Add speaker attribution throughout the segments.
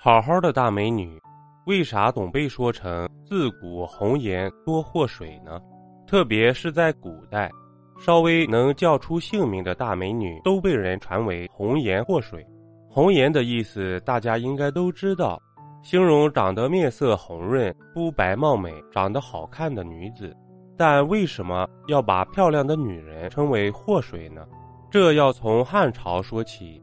Speaker 1: 好好的大美女，为啥总被说成自古红颜多祸水呢？特别是在古代，稍微能叫出姓名的大美女都被人传为红颜祸水。红颜的意思大家应该都知道，形容长得面色红润、肤白貌美、长得好看的女子。但为什么要把漂亮的女人称为祸水呢？这要从汉朝说起。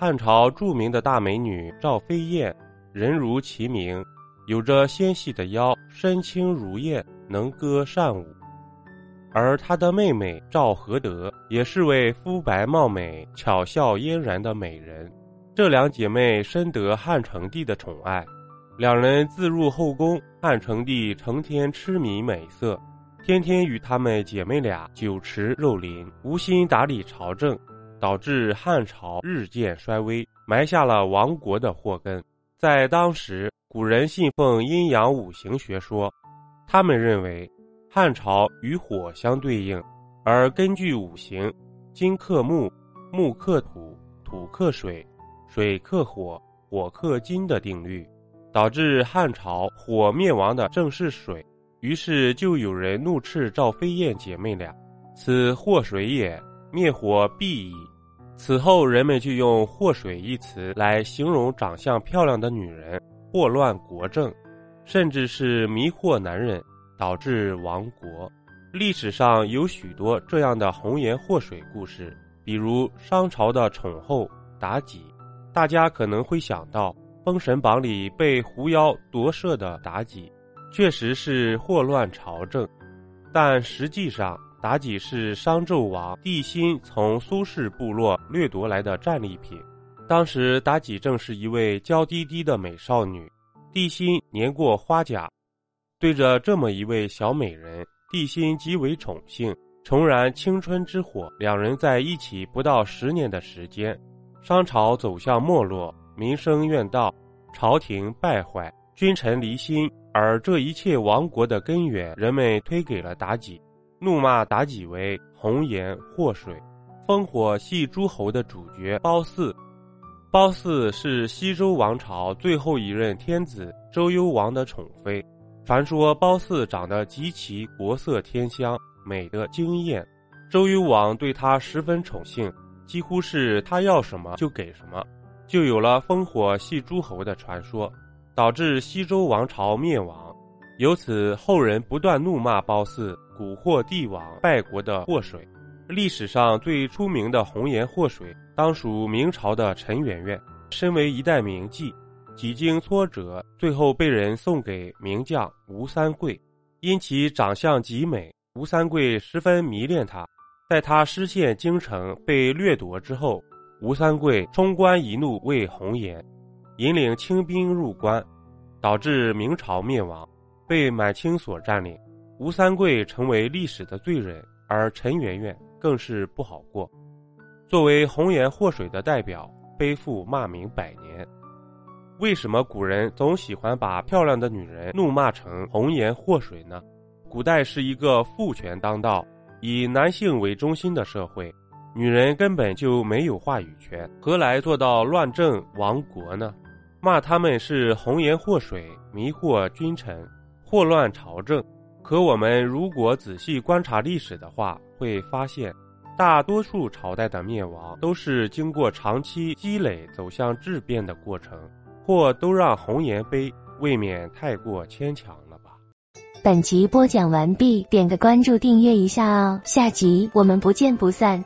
Speaker 1: 汉朝著名的大美女赵飞燕，人如其名，有着纤细的腰，身轻如燕，能歌善舞。而她的妹妹赵合德也是位肤白貌美、巧笑嫣然的美人。这两姐妹深得汉成帝的宠爱，两人自入后宫，汉成帝成天痴迷美色。天天与她们姐妹俩酒池肉林，无心打理朝政，导致汉朝日渐衰微，埋下了亡国的祸根。在当时，古人信奉阴阳五行学说，他们认为汉朝与火相对应，而根据五行，金克木，木克土，土克水，水克火，火克金的定律，导致汉朝火灭亡的正是水。于是就有人怒斥赵飞燕姐妹俩：“此祸水也，灭火必矣。”此后，人们就用“祸水”一词来形容长相漂亮的女人祸乱国政，甚至是迷惑男人，导致亡国。历史上有许多这样的红颜祸水故事，比如商朝的宠后妲己。大家可能会想到《封神榜》里被狐妖夺舍的妲己。确实是祸乱朝政，但实际上，妲己是商纣王帝辛从苏氏部落掠夺来的战利品。当时，妲己正是一位娇滴滴的美少女，帝辛年过花甲，对着这么一位小美人，帝辛极为宠幸，重燃青春之火。两人在一起不到十年的时间，商朝走向没落，民生怨道，朝廷败坏，君臣离心。而这一切亡国的根源，人们推给了妲己，怒骂妲己为红颜祸水。烽火戏诸侯的主角褒姒，褒姒是西周王朝最后一任天子周幽王的宠妃。传说褒姒长得极其国色天香，美得惊艳，周幽王对她十分宠幸，几乎是她要什么就给什么，就有了烽火戏诸侯的传说。导致西周王朝灭亡，由此后人不断怒骂褒姒蛊惑帝王败国的祸水。历史上最出名的红颜祸水，当属明朝的陈圆圆。身为一代名妓，几经挫折，最后被人送给名将吴三桂。因其长相极美，吴三桂十分迷恋她。在她失陷京城被掠夺之后，吴三桂冲冠一怒为红颜。引领清兵入关，导致明朝灭亡，被满清所占领。吴三桂成为历史的罪人，而陈圆圆更是不好过。作为红颜祸水的代表，背负骂名百年。为什么古人总喜欢把漂亮的女人怒骂成红颜祸水呢？古代是一个父权当道、以男性为中心的社会，女人根本就没有话语权，何来做到乱政亡国呢？骂他们是红颜祸水，迷惑君臣，祸乱朝政。可我们如果仔细观察历史的话，会发现，大多数朝代的灭亡都是经过长期积累走向质变的过程，或都让红颜悲，未免太过牵强了吧。
Speaker 2: 本集播讲完毕，点个关注，订阅一下哦，下集我们不见不散。